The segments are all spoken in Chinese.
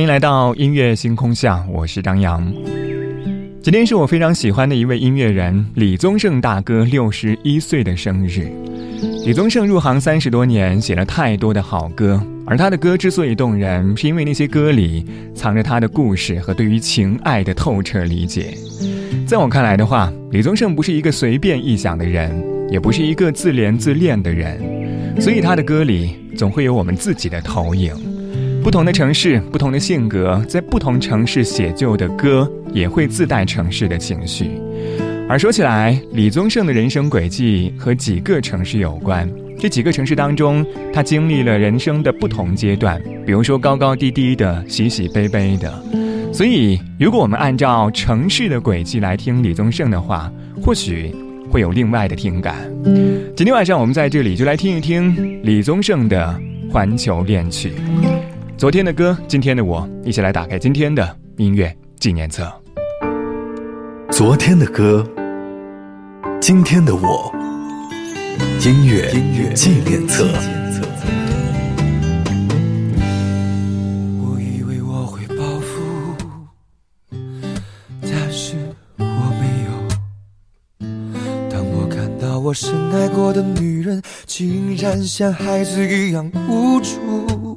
欢迎来到音乐星空下，我是张扬。今天是我非常喜欢的一位音乐人李宗盛大哥六十一岁的生日。李宗盛入行三十多年，写了太多的好歌，而他的歌之所以动人，是因为那些歌里藏着他的故事和对于情爱的透彻理解。在我看来的话，李宗盛不是一个随便臆想的人，也不是一个自怜自恋的人，所以他的歌里总会有我们自己的投影。不同的城市，不同的性格，在不同城市写就的歌也会自带城市的情绪。而说起来，李宗盛的人生轨迹和几个城市有关。这几个城市当中，他经历了人生的不同阶段，比如说高高低低的、喜喜悲悲的。所以，如果我们按照城市的轨迹来听李宗盛的话，或许会有另外的听感。今天晚上我们在这里就来听一听李宗盛的《环球恋曲》。昨天的歌，今天的我，一起来打开今天的音乐纪念册。昨天的歌，今天的我，音乐音乐纪念册。我以为我会报复，但是我没有。当我看到我深爱过的女人，竟然像孩子一样无助。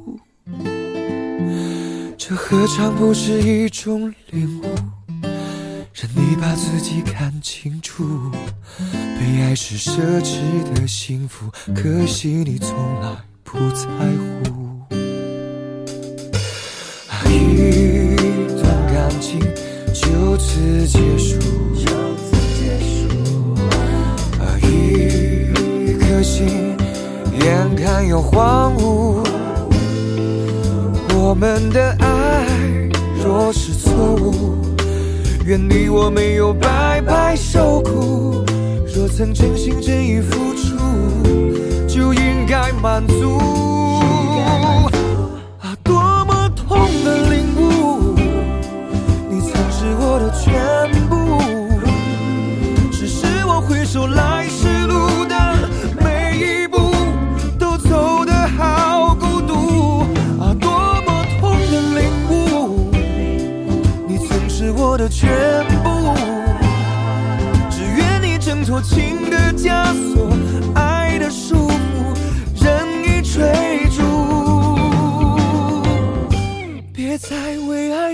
这何尝不是一种领悟？让你把自己看清楚。被爱是奢侈的幸福，可惜你从来不在乎。一段感情就此结束，一颗心眼看要荒芜。我们的爱愿你我没有白白受苦。若曾真心真意付出，就应该满足。啊，多么痛的领悟，你曾是我的全部，只是我回首来情的枷锁，爱的束缚，任意追逐，别再为爱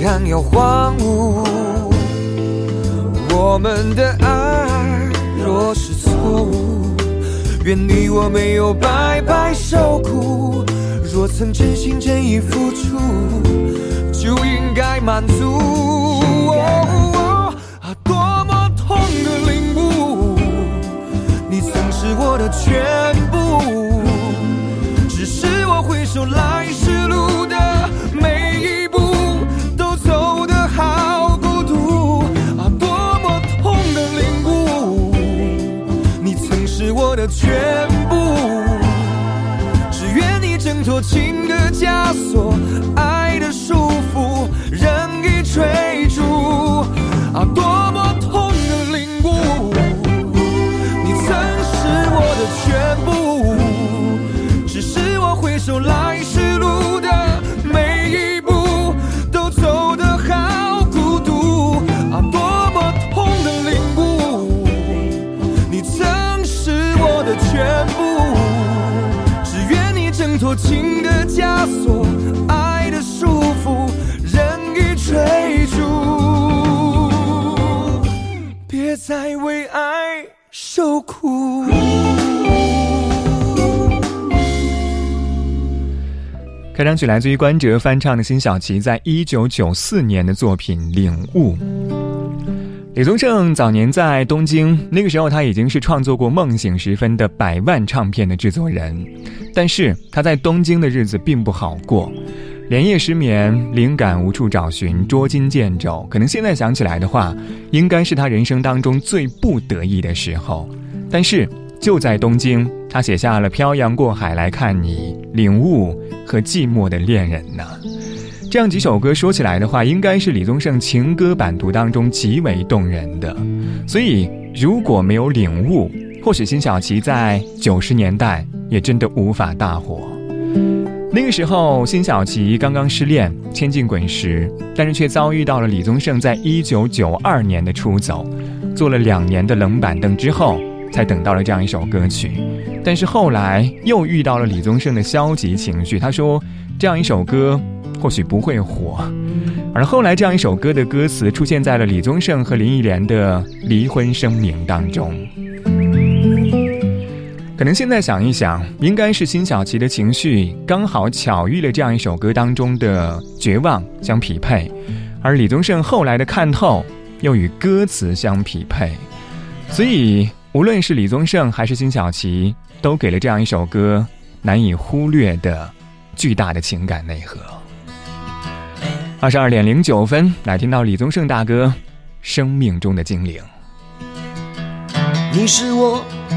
眼看要荒芜，我们的爱若是错误，愿你我没有白白受苦。若曾真心真意付出，就应该满足。啊，多么痛的领悟，你曾是我的全部，只是我回首来时情的枷锁，爱的束缚，别再为爱受苦。开场曲来自于关喆翻唱的辛晓琪在一九九四年的作品《领悟》。李宗盛早年在东京，那个时候他已经是创作过《梦醒时分》的百万唱片的制作人，但是他在东京的日子并不好过，连夜失眠，灵感无处找寻，捉襟见肘。可能现在想起来的话，应该是他人生当中最不得意的时候。但是就在东京，他写下了《漂洋过海来看你》《领悟》和《寂寞的恋人》呢。这样几首歌说起来的话，应该是李宗盛情歌版图当中极为动人的。所以如果没有领悟，或许辛晓琪在九十年代也真的无法大火。那个时候，辛晓琪刚刚失恋，千金滚石，但是却遭遇到了李宗盛在一九九二年的出走，做了两年的冷板凳之后，才等到了这样一首歌曲。但是后来又遇到了李宗盛的消极情绪，他说这样一首歌。或许不会火，而后来这样一首歌的歌词出现在了李宗盛和林忆莲的离婚声明当中。可能现在想一想，应该是辛晓琪的情绪刚好巧遇了这样一首歌当中的绝望相匹配，而李宗盛后来的看透又与歌词相匹配，所以无论是李宗盛还是辛晓琪，都给了这样一首歌难以忽略的巨大的情感内核。二十二点零九分，来听到李宗盛大哥《生命中的精灵》。你是我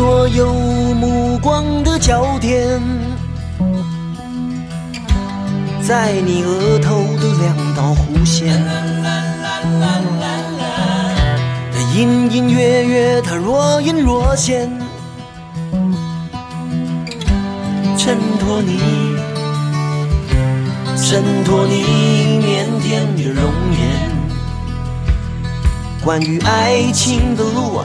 所有目光的焦点，在你额头的两道弧线。它隐隐约约，它若隐若现，衬托你，衬托你腼腆的容颜。关于爱情的路啊。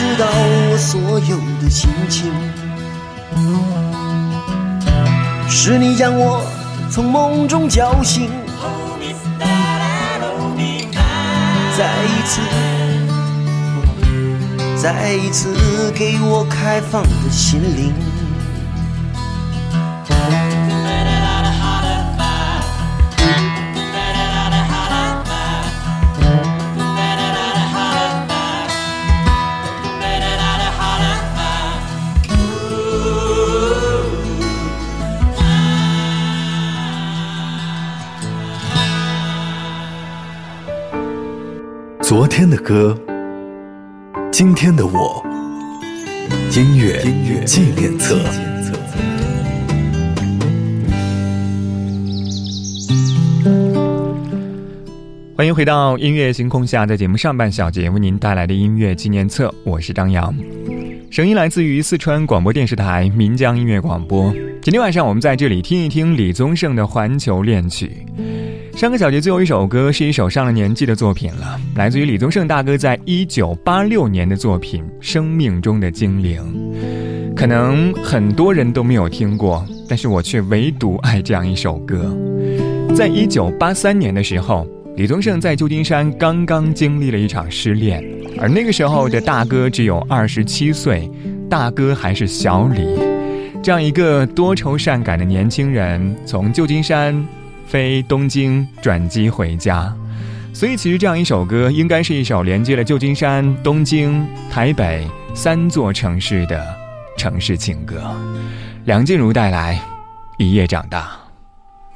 知道我所有的心情，是你将我从梦中叫醒，再一次，再一次给我开放的心灵。昨天的歌，今天的我，音乐纪念册。欢迎回到音乐星空下，在节目上半小节为您带来的音乐纪念册，我是张扬，声音来自于四川广播电视台岷江音乐广播。今天晚上我们在这里听一听李宗盛的《环球恋曲》。上个小节最后一首歌是一首上了年纪的作品了，来自于李宗盛大哥在一九八六年的作品《生命中的精灵》，可能很多人都没有听过，但是我却唯独爱这样一首歌。在一九八三年的时候。李宗盛在旧金山刚刚经历了一场失恋，而那个时候的大哥只有二十七岁，大哥还是小李，这样一个多愁善感的年轻人，从旧金山飞东京转机回家，所以其实这样一首歌应该是一首连接了旧金山、东京、台北三座城市的城市情歌。梁静茹带来《一夜长大》。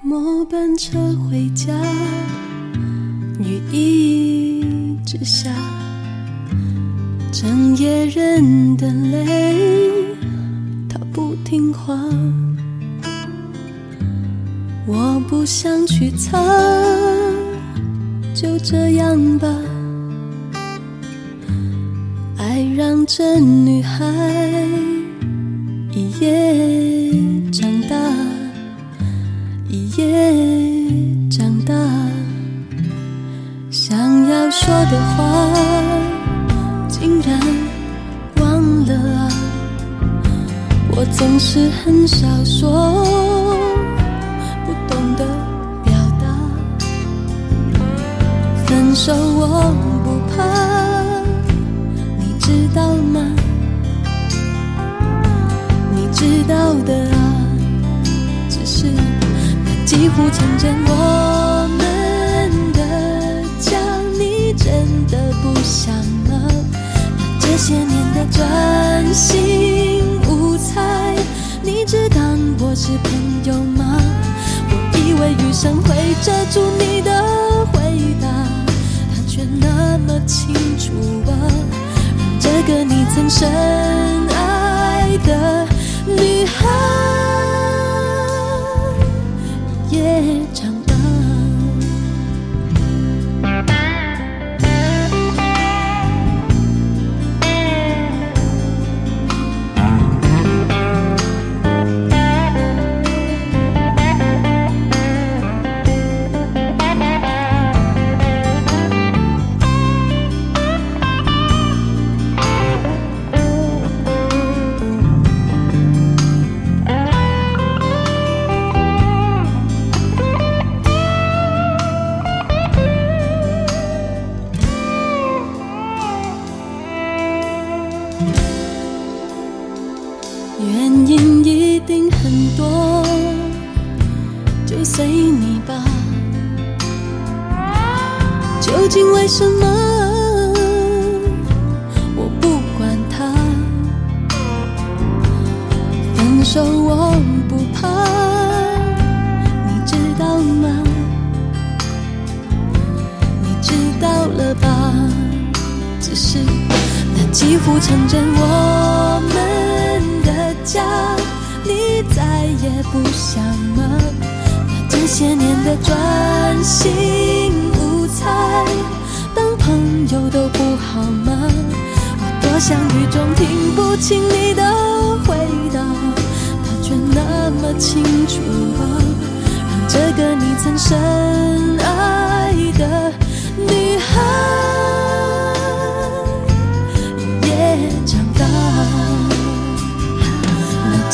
末班车回家。雨一直下，整夜忍的泪，他不听话。我不想去猜，就这样吧。爱让这女孩一夜长大，一夜长大。想要说的话，竟然忘了啊！我总是很少说，几乎成真我们的家，你。真的不想了，把这些年的专心无猜，你只当我是朋友吗？我以为余生会遮住你的回答，他却那么清楚啊，让这个你曾深爱的女孩也几乎成真，我们的家，你再也不想吗？这些年的专心无猜，当朋友都不好吗？我多想雨中听不清你的回答，他却那么清楚啊，让这个你曾深爱的女孩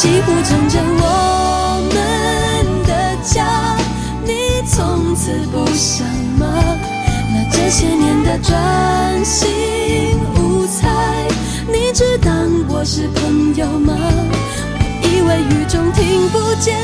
几乎成真我们的家，你从此不想吗？那这些年的专心无猜，你只当我是朋友吗？我以为雨中听不见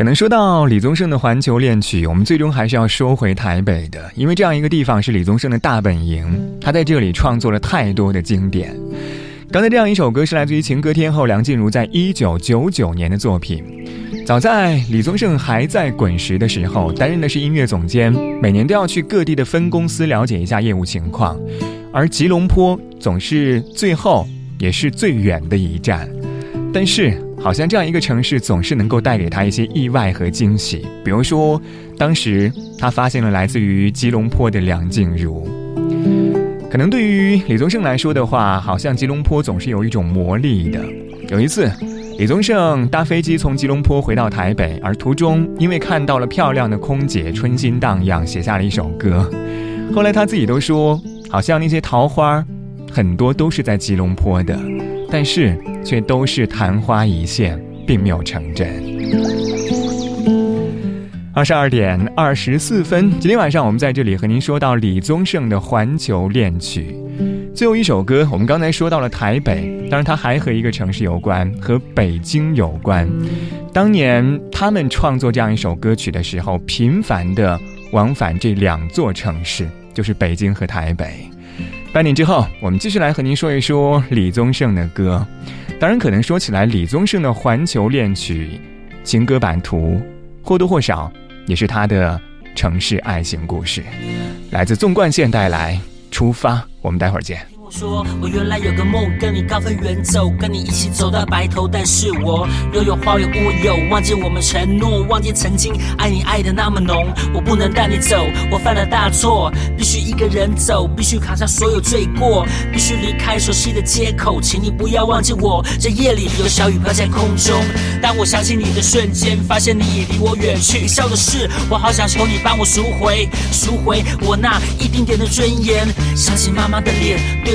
可能说到李宗盛的《环球恋曲》，我们最终还是要说回台北的，因为这样一个地方是李宗盛的大本营，他在这里创作了太多的经典。刚才这样一首歌是来自于情歌天后梁静茹在一九九九年的作品。早在李宗盛还在滚石的时候，担任的是音乐总监，每年都要去各地的分公司了解一下业务情况，而吉隆坡总是最后也是最远的一站。但是，好像这样一个城市总是能够带给他一些意外和惊喜。比如说，当时他发现了来自于吉隆坡的梁静茹。可能对于李宗盛来说的话，好像吉隆坡总是有一种魔力的。有一次，李宗盛搭飞机从吉隆坡回到台北，而途中因为看到了漂亮的空姐，春心荡漾，写下了一首歌。后来他自己都说，好像那些桃花，很多都是在吉隆坡的，但是却都是昙花一现，并没有成真。二十二点二十四分，今天晚上我们在这里和您说到李宗盛的《环球恋曲》。最后一首歌，我们刚才说到了台北，当然它还和一个城市有关，和北京有关。当年他们创作这样一首歌曲的时候，频繁的往返这两座城市，就是北京和台北。半点之后，我们继续来和您说一说李宗盛的歌。当然，可能说起来，李宗盛的《环球恋曲》情歌版图，或多或少也是他的城市爱情故事。来自纵贯线带来《出发》，我们待会儿见。说，我原来有个梦，跟你高飞远走，跟你一起走到白头。但是我又有花有乌有，忘记我们承诺，忘记曾经爱你爱的那么浓。我不能带你走，我犯了大错，必须一个人走，必须扛下所有罪过，必须离开熟悉的街口。请你不要忘记我，这夜里有小雨飘在空中。当我想起你的瞬间，发现你已离我远去。笑的是，我好想求你帮我赎回，赎回我那一丁点的尊严。想起妈妈的脸，对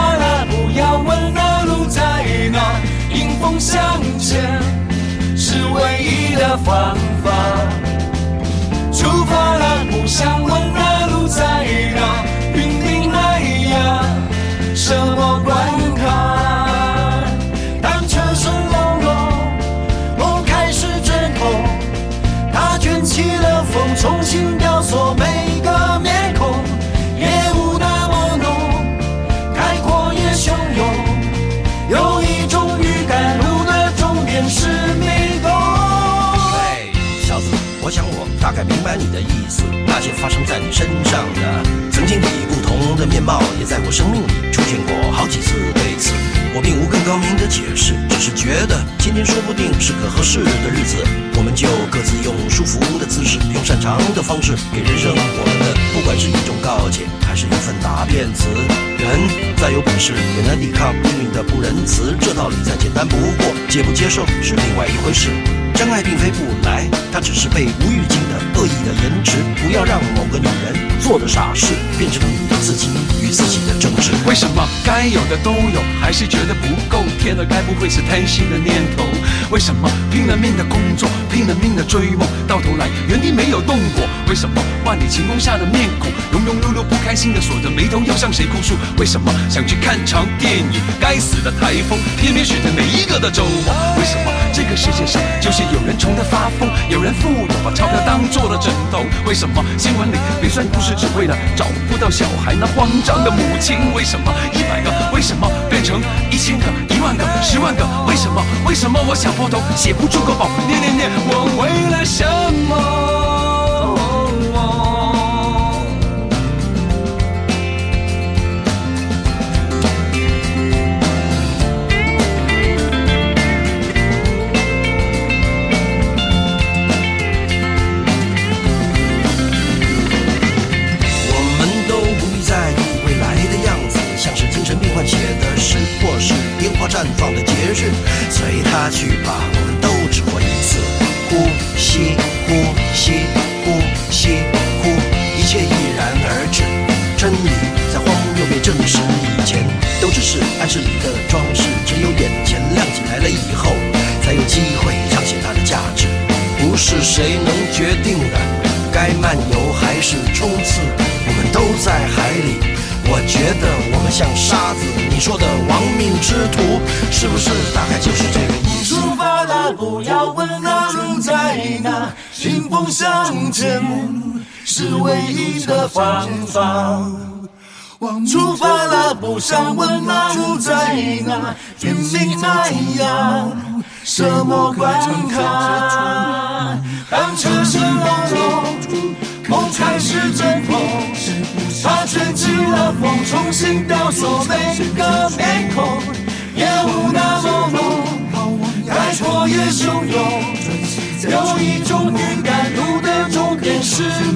那，迎风向前是唯一的方法。出发了，不想问那路在哪，拼命迈呀，什么关发生在你身上的，曾经以不同的面貌，也在我生命里出现过好几次。对此，我并无更高明的解释，只是觉得今天说不定是个合适的日子，我们就各自用舒服的姿势，用擅长的方式，给人生我们的，不管是一种告诫，还是一份答辩词。人再有本事，也难抵抗命运的不仁慈，这道理再简单不过，接不接受是另外一回事。真爱并非不来，它只是被无预恶意的颜值，不要让某个女人做的傻事变成你自己与自己的争执。为什么该有的都有，还是觉得不够？天哪，该不会是贪心的念头？为什么拼了命的工作，拼了命的追梦，到头来原地没有动过？为什么万里晴空下的面孔，庸庸碌碌不开心的锁着眉头，要向谁哭诉？为什么想去看场电影，该死的台风偏偏选在每一个的周末？为什么这个世界上就是有人穷得发疯，有人富有把钞票当做了枕头？为什么新闻里别算故事，只为了找不到小孩那慌张的母亲？为什么一百个为什么变成一千个、一万个、十万个？为什么？为什么我想破头写不出个宝？念念念，是谁能决定的，该漫游还是冲刺，我们都在海里。我觉得我们像沙子，你说的亡命之徒，是不是大概就是这个意思？出发了，不要问那路在哪，迎风向前是唯一的方法。出发了，不想问那路在哪，天命那样，什么关卡？当车声隆隆，梦开始阵痛，它卷起了风，重新雕塑每个面孔，烟雾那么浓，开阔也汹涌，有一种预感，路的终点是。